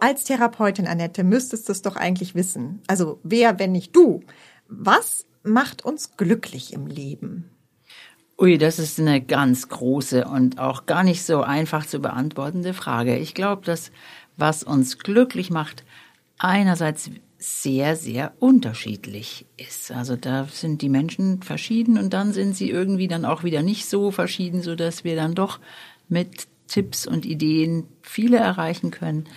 als Therapeutin, Annette, müsstest es doch eigentlich wissen. Also wer, wenn nicht du? Was macht uns glücklich im Leben? Ui, das ist eine ganz große und auch gar nicht so einfach zu beantwortende Frage. Ich glaube, dass was uns glücklich macht, einerseits sehr, sehr unterschiedlich ist. Also da sind die Menschen verschieden und dann sind sie irgendwie dann auch wieder nicht so verschieden, so dass wir dann doch mit Tipps und Ideen viele erreichen können.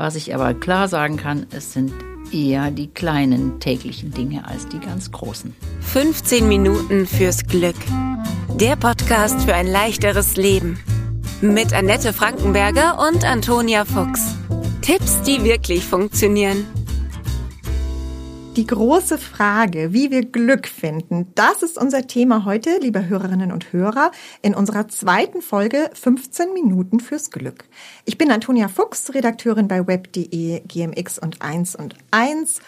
Was ich aber klar sagen kann, es sind eher die kleinen täglichen Dinge als die ganz großen. 15 Minuten fürs Glück. Der Podcast für ein leichteres Leben. Mit Annette Frankenberger und Antonia Fuchs. Tipps, die wirklich funktionieren. Die große Frage, wie wir Glück finden, das ist unser Thema heute, liebe Hörerinnen und Hörer, in unserer zweiten Folge 15 Minuten fürs Glück. Ich bin Antonia Fuchs, Redakteurin bei web.de, GMX und 1 und 1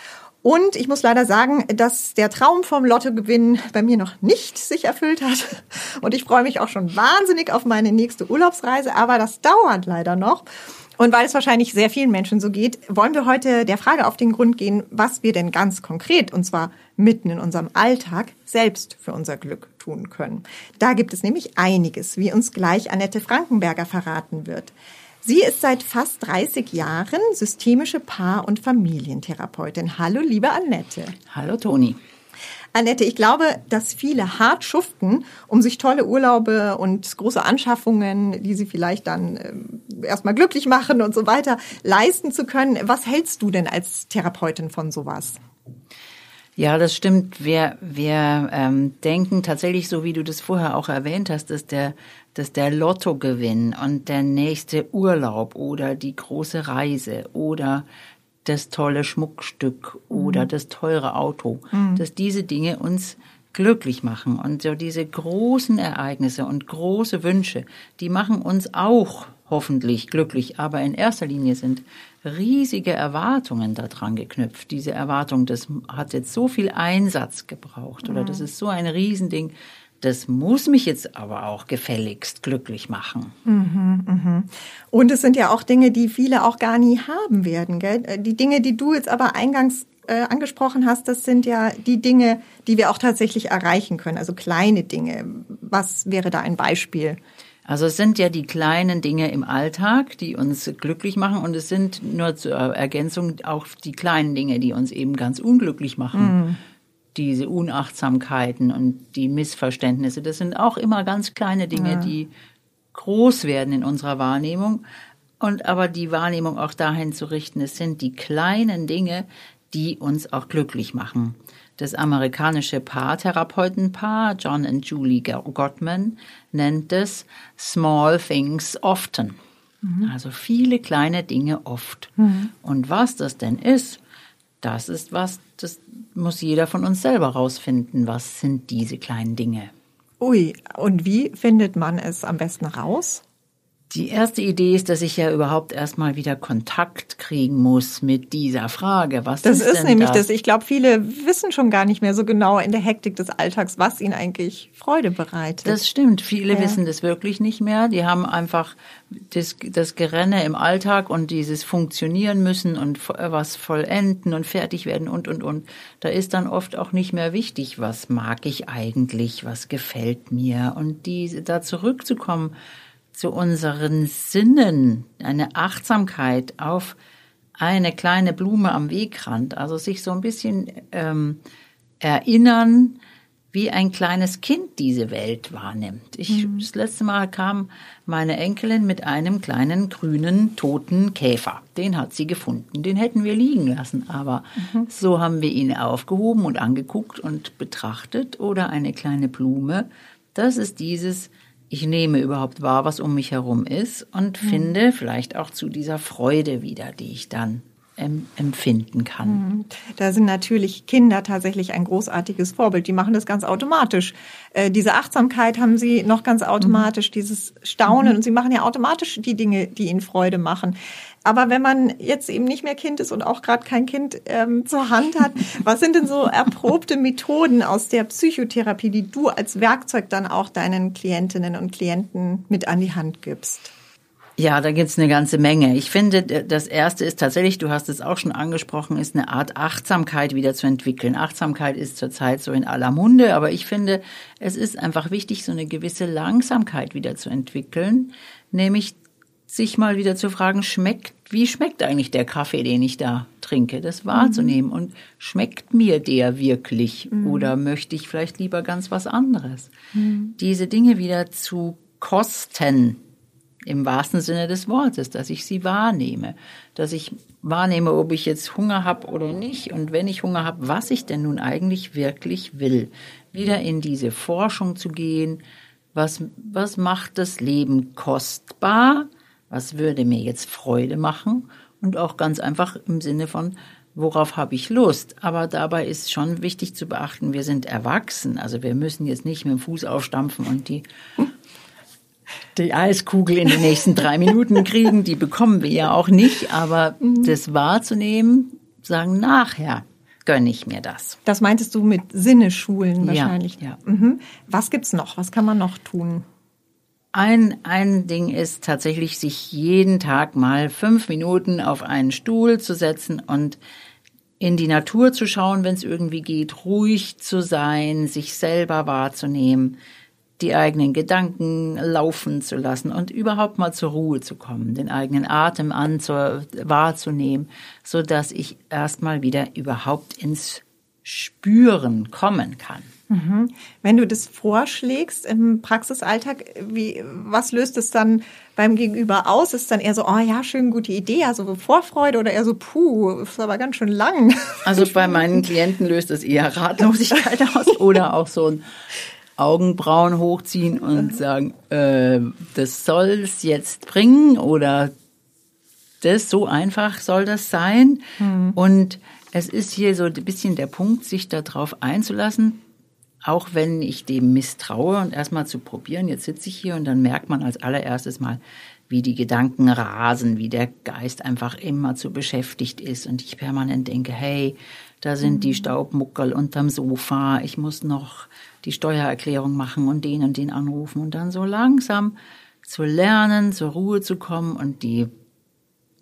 und ich muss leider sagen, dass der Traum vom Lottogewinn bei mir noch nicht sich erfüllt hat. Und ich freue mich auch schon wahnsinnig auf meine nächste Urlaubsreise, aber das dauert leider noch. Und weil es wahrscheinlich sehr vielen Menschen so geht, wollen wir heute der Frage auf den Grund gehen, was wir denn ganz konkret, und zwar mitten in unserem Alltag, selbst für unser Glück tun können. Da gibt es nämlich einiges, wie uns gleich Annette Frankenberger verraten wird. Sie ist seit fast 30 Jahren systemische Paar- und Familientherapeutin. Hallo, liebe Annette. Hallo, Toni. Annette, ich glaube, dass viele hart schuften, um sich tolle Urlaube und große Anschaffungen, die sie vielleicht dann äh, erstmal glücklich machen und so weiter, leisten zu können. Was hältst du denn als Therapeutin von sowas? Ja, das stimmt. Wir, wir ähm, denken tatsächlich, so wie du das vorher auch erwähnt hast, dass der, dass der Lottogewinn und der nächste Urlaub oder die große Reise oder das tolle Schmuckstück oder mhm. das teure Auto, mhm. dass diese Dinge uns glücklich machen. Und so diese großen Ereignisse und große Wünsche, die machen uns auch hoffentlich glücklich. Aber in erster Linie sind riesige Erwartungen daran geknüpft. Diese Erwartung, das hat jetzt so viel Einsatz gebraucht oder das ist so ein Riesending. Das muss mich jetzt aber auch gefälligst glücklich machen. Mhm, mhm. Und es sind ja auch Dinge, die viele auch gar nie haben werden. Gell? Äh, die Dinge, die du jetzt aber eingangs äh, angesprochen hast, das sind ja die Dinge, die wir auch tatsächlich erreichen können. Also kleine Dinge. Was wäre da ein Beispiel? Also es sind ja die kleinen Dinge im Alltag, die uns glücklich machen und es sind nur zur Ergänzung auch die kleinen Dinge, die uns eben ganz unglücklich machen. Mhm diese Unachtsamkeiten und die Missverständnisse, das sind auch immer ganz kleine Dinge, ja. die groß werden in unserer Wahrnehmung. Und aber die Wahrnehmung auch dahin zu richten, es sind die kleinen Dinge, die uns auch glücklich machen. Das amerikanische Paartherapeutenpaar John und Julie Gottman nennt es Small Things Often. Mhm. Also viele kleine Dinge oft. Mhm. Und was das denn ist, das ist was, das muss jeder von uns selber rausfinden. Was sind diese kleinen Dinge? Ui, und wie findet man es am besten raus? Die erste Idee ist, dass ich ja überhaupt erstmal wieder Kontakt kriegen muss mit dieser Frage. Was das ist, ist nämlich das? das. Ich glaube, viele wissen schon gar nicht mehr so genau in der Hektik des Alltags, was ihnen eigentlich Freude bereitet. Das stimmt. Viele ja. wissen das wirklich nicht mehr. Die haben einfach das, das Gerenne im Alltag und dieses Funktionieren müssen und was vollenden und fertig werden und, und, und. Da ist dann oft auch nicht mehr wichtig, was mag ich eigentlich, was gefällt mir. Und die, da zurückzukommen, zu unseren Sinnen, eine Achtsamkeit auf eine kleine Blume am Wegrand, also sich so ein bisschen ähm, erinnern, wie ein kleines Kind diese Welt wahrnimmt. Ich, mhm. Das letzte Mal kam meine Enkelin mit einem kleinen grünen toten Käfer. Den hat sie gefunden. Den hätten wir liegen lassen, aber mhm. so haben wir ihn aufgehoben und angeguckt und betrachtet. Oder eine kleine Blume. Das ist dieses ich nehme überhaupt wahr, was um mich herum ist und mhm. finde vielleicht auch zu dieser Freude wieder, die ich dann empfinden kann. Mhm. Da sind natürlich Kinder tatsächlich ein großartiges Vorbild. Die machen das ganz automatisch. Äh, diese Achtsamkeit haben sie noch ganz automatisch, mhm. dieses Staunen mhm. und sie machen ja automatisch die Dinge, die ihnen Freude machen. Aber wenn man jetzt eben nicht mehr Kind ist und auch gerade kein Kind ähm, zur Hand hat, was sind denn so erprobte Methoden aus der Psychotherapie, die du als Werkzeug dann auch deinen Klientinnen und Klienten mit an die Hand gibst? Ja, da gibt's eine ganze Menge. Ich finde, das Erste ist tatsächlich, du hast es auch schon angesprochen, ist eine Art Achtsamkeit wieder zu entwickeln. Achtsamkeit ist zurzeit so in aller Munde, aber ich finde, es ist einfach wichtig, so eine gewisse Langsamkeit wieder zu entwickeln, nämlich sich mal wieder zu fragen, schmeckt, wie schmeckt eigentlich der Kaffee, den ich da trinke, das wahrzunehmen mhm. und schmeckt mir der wirklich mhm. oder möchte ich vielleicht lieber ganz was anderes? Mhm. Diese Dinge wieder zu kosten, im wahrsten Sinne des Wortes, dass ich sie wahrnehme, dass ich wahrnehme, ob ich jetzt Hunger habe oder nicht. Und wenn ich Hunger habe, was ich denn nun eigentlich wirklich will. Wieder in diese Forschung zu gehen, was, was macht das Leben kostbar, was würde mir jetzt Freude machen? Und auch ganz einfach im Sinne von, worauf habe ich Lust. Aber dabei ist schon wichtig zu beachten, wir sind erwachsen, also wir müssen jetzt nicht mit dem Fuß aufstampfen und die die Eiskugel in den nächsten drei Minuten kriegen, die bekommen wir ja auch nicht, aber das wahrzunehmen, sagen nachher gönne ich mir das. Das meintest du mit Sinneschulen wahrscheinlich. Ja. ja. Mhm. Was gibt's noch? Was kann man noch tun? Ein, ein Ding ist tatsächlich, sich jeden Tag mal fünf Minuten auf einen Stuhl zu setzen und in die Natur zu schauen, wenn es irgendwie geht, ruhig zu sein, sich selber wahrzunehmen, die eigenen Gedanken laufen zu lassen und überhaupt mal zur Ruhe zu kommen, den eigenen Atem an wahrzunehmen, so dass ich erstmal wieder überhaupt ins Spüren kommen kann. Mhm. Wenn du das vorschlägst im Praxisalltag, wie, was löst es dann beim Gegenüber aus? Ist dann eher so, oh ja, schön, gute Idee, also Vorfreude oder eher so, puh, ist aber ganz schön lang. Also bei meinen Klienten löst es eher Ratlosigkeit aus oder auch so ein, Augenbrauen hochziehen und sagen, äh, das soll's jetzt bringen oder das so einfach soll das sein. Mhm. Und es ist hier so ein bisschen der Punkt, sich darauf einzulassen, auch wenn ich dem misstraue und erstmal zu probieren. Jetzt sitze ich hier und dann merkt man als allererstes mal, wie die Gedanken rasen, wie der Geist einfach immer zu beschäftigt ist und ich permanent denke, hey, da sind die mhm. Staubmuckel unterm Sofa, ich muss noch die Steuererklärung machen und den und den anrufen und dann so langsam zu lernen, zur Ruhe zu kommen und die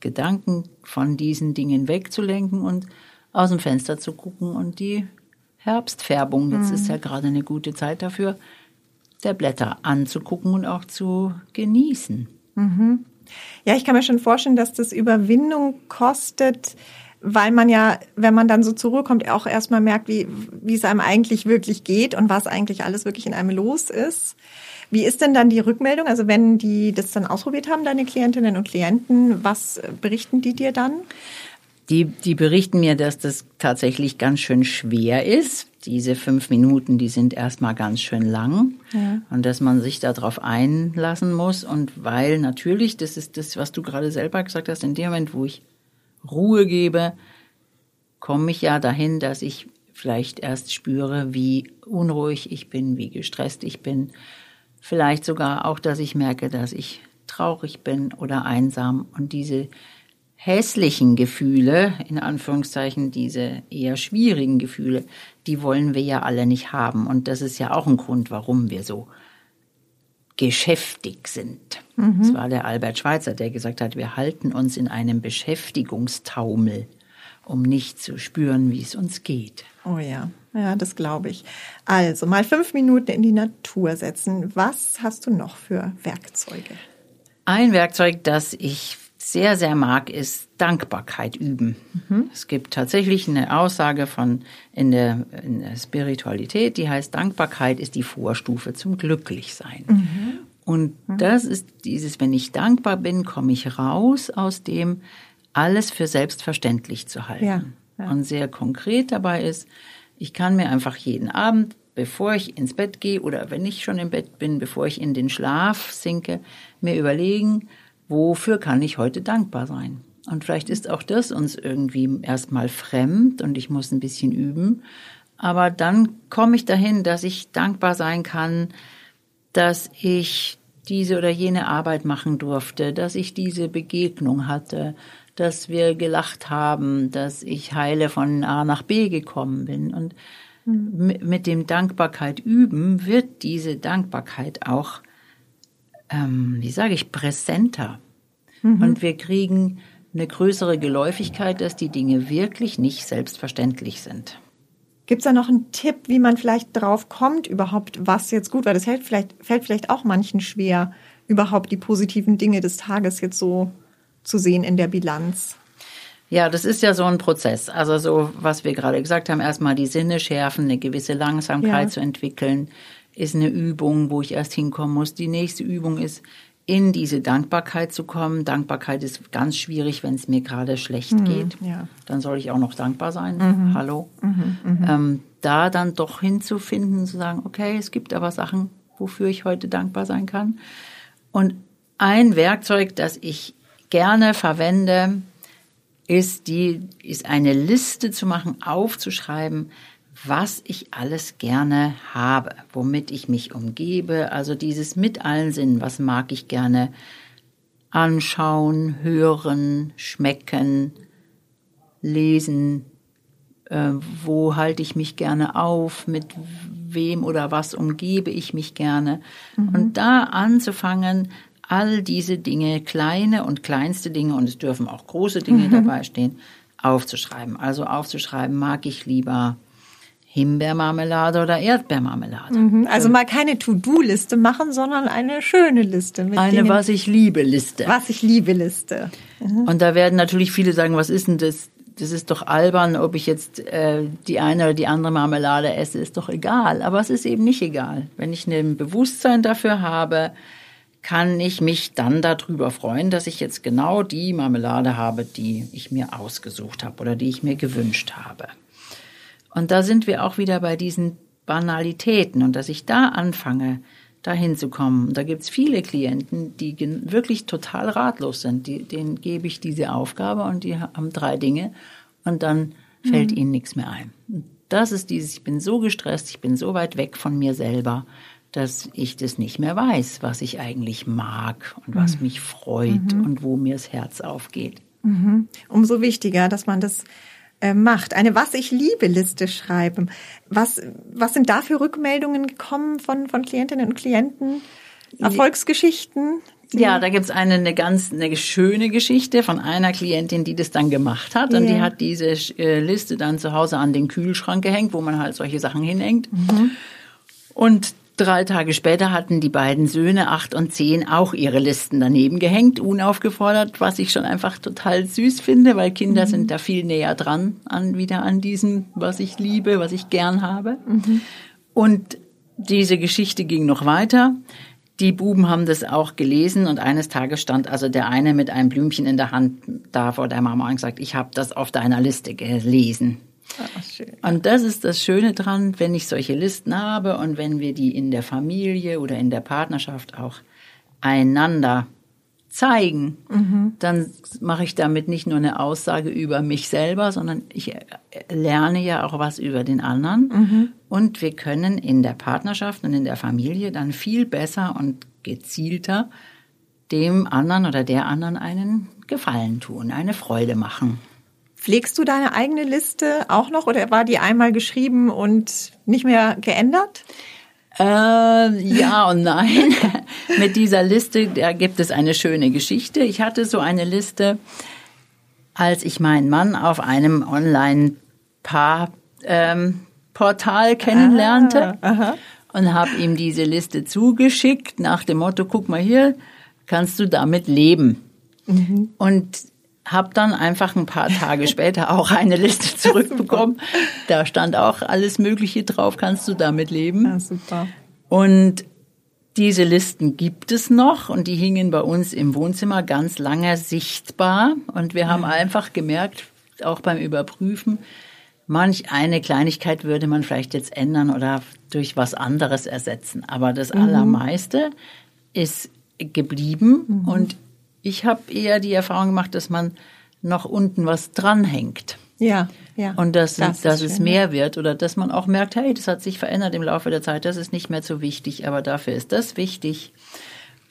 Gedanken von diesen Dingen wegzulenken und aus dem Fenster zu gucken und die Herbstfärbung, jetzt mhm. ist ja gerade eine gute Zeit dafür, der Blätter anzugucken und auch zu genießen. Mhm. Ja, ich kann mir schon vorstellen, dass das Überwindung kostet, weil man ja, wenn man dann so zur Ruhe kommt, auch erstmal merkt, wie, wie es einem eigentlich wirklich geht und was eigentlich alles wirklich in einem los ist. Wie ist denn dann die Rückmeldung? Also wenn die das dann ausprobiert haben, deine Klientinnen und Klienten, was berichten die dir dann? Die, die berichten mir, dass das tatsächlich ganz schön schwer ist. Diese fünf Minuten, die sind erstmal ganz schön lang. Ja. Und dass man sich darauf einlassen muss. Und weil natürlich, das ist das, was du gerade selber gesagt hast, in dem Moment, wo ich Ruhe gebe, komme ich ja dahin, dass ich vielleicht erst spüre, wie unruhig ich bin, wie gestresst ich bin. Vielleicht sogar auch, dass ich merke, dass ich traurig bin oder einsam und diese hässlichen Gefühle, in Anführungszeichen diese eher schwierigen Gefühle, die wollen wir ja alle nicht haben. Und das ist ja auch ein Grund, warum wir so geschäftig sind. Mhm. Das war der Albert Schweitzer, der gesagt hat, wir halten uns in einem Beschäftigungstaumel, um nicht zu spüren, wie es uns geht. Oh ja, ja, das glaube ich. Also mal fünf Minuten in die Natur setzen. Was hast du noch für Werkzeuge? Ein Werkzeug, das ich sehr, sehr mag, ist Dankbarkeit üben. Mhm. Es gibt tatsächlich eine Aussage von in der, in der, Spiritualität, die heißt, Dankbarkeit ist die Vorstufe zum Glücklichsein. Mhm. Und mhm. das ist dieses, wenn ich dankbar bin, komme ich raus aus dem, alles für selbstverständlich zu halten. Ja, ja. Und sehr konkret dabei ist, ich kann mir einfach jeden Abend, bevor ich ins Bett gehe oder wenn ich schon im Bett bin, bevor ich in den Schlaf sinke, mir überlegen, wofür kann ich heute dankbar sein? Und vielleicht ist auch das uns irgendwie erstmal fremd und ich muss ein bisschen üben. Aber dann komme ich dahin, dass ich dankbar sein kann, dass ich diese oder jene Arbeit machen durfte, dass ich diese Begegnung hatte, dass wir gelacht haben, dass ich heile von A nach B gekommen bin. Und hm. mit dem Dankbarkeit üben wird diese Dankbarkeit auch ähm, wie sage ich, präsenter. Mhm. Und wir kriegen eine größere Geläufigkeit, dass die Dinge wirklich nicht selbstverständlich sind. Gibt es da noch einen Tipp, wie man vielleicht drauf kommt, überhaupt, was jetzt gut war? Das fällt vielleicht, fällt vielleicht auch manchen schwer, überhaupt die positiven Dinge des Tages jetzt so zu sehen in der Bilanz. Ja, das ist ja so ein Prozess. Also so, was wir gerade gesagt haben, erstmal die Sinne schärfen, eine gewisse Langsamkeit ja. zu entwickeln, ist eine Übung, wo ich erst hinkommen muss. Die nächste Übung ist, in diese Dankbarkeit zu kommen. Dankbarkeit ist ganz schwierig, wenn es mir gerade schlecht mhm, geht. Ja. Dann soll ich auch noch dankbar sein. Mhm. Hallo. Mhm, mhm, ähm, da dann doch hinzufinden, zu sagen, okay, es gibt aber Sachen, wofür ich heute dankbar sein kann. Und ein Werkzeug, das ich gerne verwende, ist die, ist eine Liste zu machen, aufzuschreiben, was ich alles gerne habe, womit ich mich umgebe, also dieses mit allen Sinnen, was mag ich gerne anschauen, hören, schmecken, lesen, äh, wo halte ich mich gerne auf, mit wem oder was umgebe ich mich gerne. Mhm. Und da anzufangen, all diese Dinge, kleine und kleinste Dinge, und es dürfen auch große Dinge mhm. dabei stehen, aufzuschreiben. Also aufzuschreiben, mag ich lieber Himbeermarmelade oder Erdbeermarmelade. Mhm, also mal keine To-Do-Liste machen, sondern eine schöne Liste. Eine Was ich liebe Liste. Was ich liebe Liste. Mhm. Und da werden natürlich viele sagen, was ist denn das? Das ist doch albern, ob ich jetzt äh, die eine oder die andere Marmelade esse, ist doch egal. Aber es ist eben nicht egal. Wenn ich ein Bewusstsein dafür habe, kann ich mich dann darüber freuen, dass ich jetzt genau die Marmelade habe, die ich mir ausgesucht habe oder die ich mir gewünscht habe. Und da sind wir auch wieder bei diesen Banalitäten und dass ich da anfange, dahin zu kommen. Da gibt's viele Klienten, die wirklich total ratlos sind. Die, denen gebe ich diese Aufgabe und die haben drei Dinge und dann fällt mhm. ihnen nichts mehr ein. Das ist dieses, ich bin so gestresst, ich bin so weit weg von mir selber, dass ich das nicht mehr weiß, was ich eigentlich mag und was mhm. mich freut mhm. und wo mir das Herz aufgeht. Mhm. Umso wichtiger, dass man das macht. Eine Was ich liebe Liste schreiben. Was, was sind da für Rückmeldungen gekommen von, von Klientinnen und Klienten? Erfolgsgeschichten? Ja, da gibt's eine, eine ganz eine schöne Geschichte von einer Klientin, die das dann gemacht hat. Und yeah. die hat diese äh, Liste dann zu Hause an den Kühlschrank gehängt, wo man halt solche Sachen hinhängt. Mhm. Und Drei Tage später hatten die beiden Söhne, acht und zehn, auch ihre Listen daneben gehängt, unaufgefordert, was ich schon einfach total süß finde, weil Kinder mhm. sind da viel näher dran an, wieder an diesem, was ich liebe, was ich gern habe. Mhm. Und diese Geschichte ging noch weiter. Die Buben haben das auch gelesen und eines Tages stand also der eine mit einem Blümchen in der Hand da vor der Mama und gesagt, ich habe das auf deiner Liste gelesen. Ah, und das ist das Schöne dran, wenn ich solche Listen habe und wenn wir die in der Familie oder in der Partnerschaft auch einander zeigen, mhm. dann mache ich damit nicht nur eine Aussage über mich selber, sondern ich lerne ja auch was über den anderen. Mhm. Und wir können in der Partnerschaft und in der Familie dann viel besser und gezielter dem anderen oder der anderen einen Gefallen tun, eine Freude machen. Pflegst du deine eigene Liste auch noch oder war die einmal geschrieben und nicht mehr geändert? Äh, ja und nein. Mit dieser Liste, da gibt es eine schöne Geschichte. Ich hatte so eine Liste, als ich meinen Mann auf einem Online-Paar ähm, Portal kennenlernte ah, und habe ihm diese Liste zugeschickt nach dem Motto, guck mal hier, kannst du damit leben. Mhm. Und habe dann einfach ein paar Tage später auch eine Liste zurückbekommen. Da stand auch alles Mögliche drauf, kannst du damit leben. Ja, super. Und diese Listen gibt es noch und die hingen bei uns im Wohnzimmer ganz lange sichtbar. Und wir haben einfach gemerkt, auch beim Überprüfen, manch eine Kleinigkeit würde man vielleicht jetzt ändern oder durch was anderes ersetzen. Aber das mhm. Allermeiste ist geblieben mhm. und ich habe eher die Erfahrung gemacht, dass man noch unten was dranhängt. Ja, ja. Und dass, das dass es schön, mehr wird oder dass man auch merkt, hey, das hat sich verändert im Laufe der Zeit, das ist nicht mehr so wichtig, aber dafür ist das wichtig.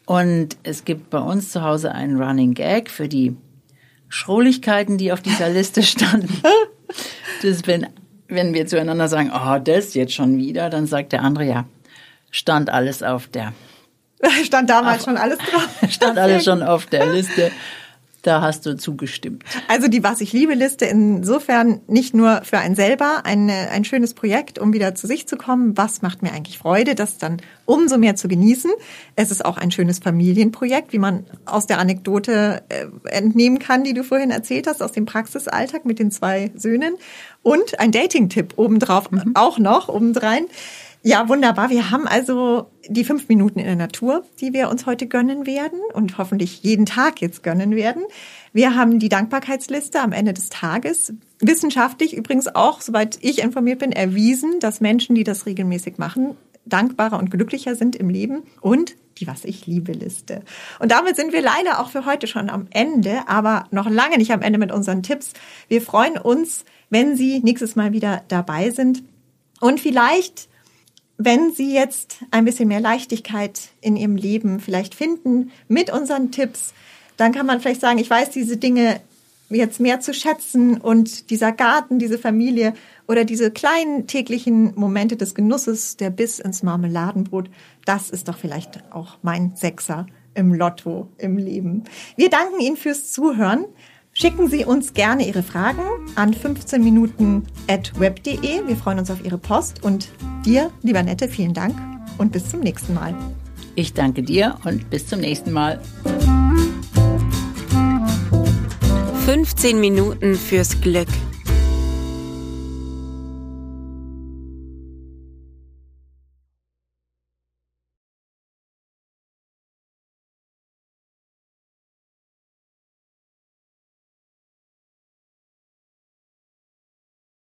Und es gibt bei uns zu Hause einen Running Gag für die Schrulligkeiten, die auf dieser Liste standen. das, wenn, wenn wir zueinander sagen, oh, das jetzt schon wieder, dann sagt der andere, ja, stand alles auf der Stand damals Ach, schon alles drauf. Stand alles schon auf der Liste. Da hast du zugestimmt. Also die Was ich liebe Liste insofern nicht nur für einen selber eine, ein schönes Projekt, um wieder zu sich zu kommen. Was macht mir eigentlich Freude, das dann umso mehr zu genießen. Es ist auch ein schönes Familienprojekt, wie man aus der Anekdote äh, entnehmen kann, die du vorhin erzählt hast, aus dem Praxisalltag mit den zwei Söhnen. Und ein Dating-Tipp obendrauf mhm. auch noch, obendrein. Ja, wunderbar. Wir haben also die fünf Minuten in der Natur, die wir uns heute gönnen werden und hoffentlich jeden Tag jetzt gönnen werden. Wir haben die Dankbarkeitsliste am Ende des Tages. Wissenschaftlich übrigens auch, soweit ich informiert bin, erwiesen, dass Menschen, die das regelmäßig machen, dankbarer und glücklicher sind im Leben und die Was ich liebe Liste. Und damit sind wir leider auch für heute schon am Ende, aber noch lange nicht am Ende mit unseren Tipps. Wir freuen uns, wenn Sie nächstes Mal wieder dabei sind und vielleicht wenn Sie jetzt ein bisschen mehr Leichtigkeit in Ihrem Leben vielleicht finden mit unseren Tipps, dann kann man vielleicht sagen, ich weiß diese Dinge jetzt mehr zu schätzen und dieser Garten, diese Familie oder diese kleinen täglichen Momente des Genusses, der Biss ins Marmeladenbrot, das ist doch vielleicht auch mein Sechser im Lotto im Leben. Wir danken Ihnen fürs Zuhören. Schicken Sie uns gerne Ihre Fragen an 15 Minuten at web.de. Wir freuen uns auf Ihre Post und dir, lieber Nette, vielen Dank und bis zum nächsten Mal. Ich danke dir und bis zum nächsten Mal. 15 Minuten fürs Glück.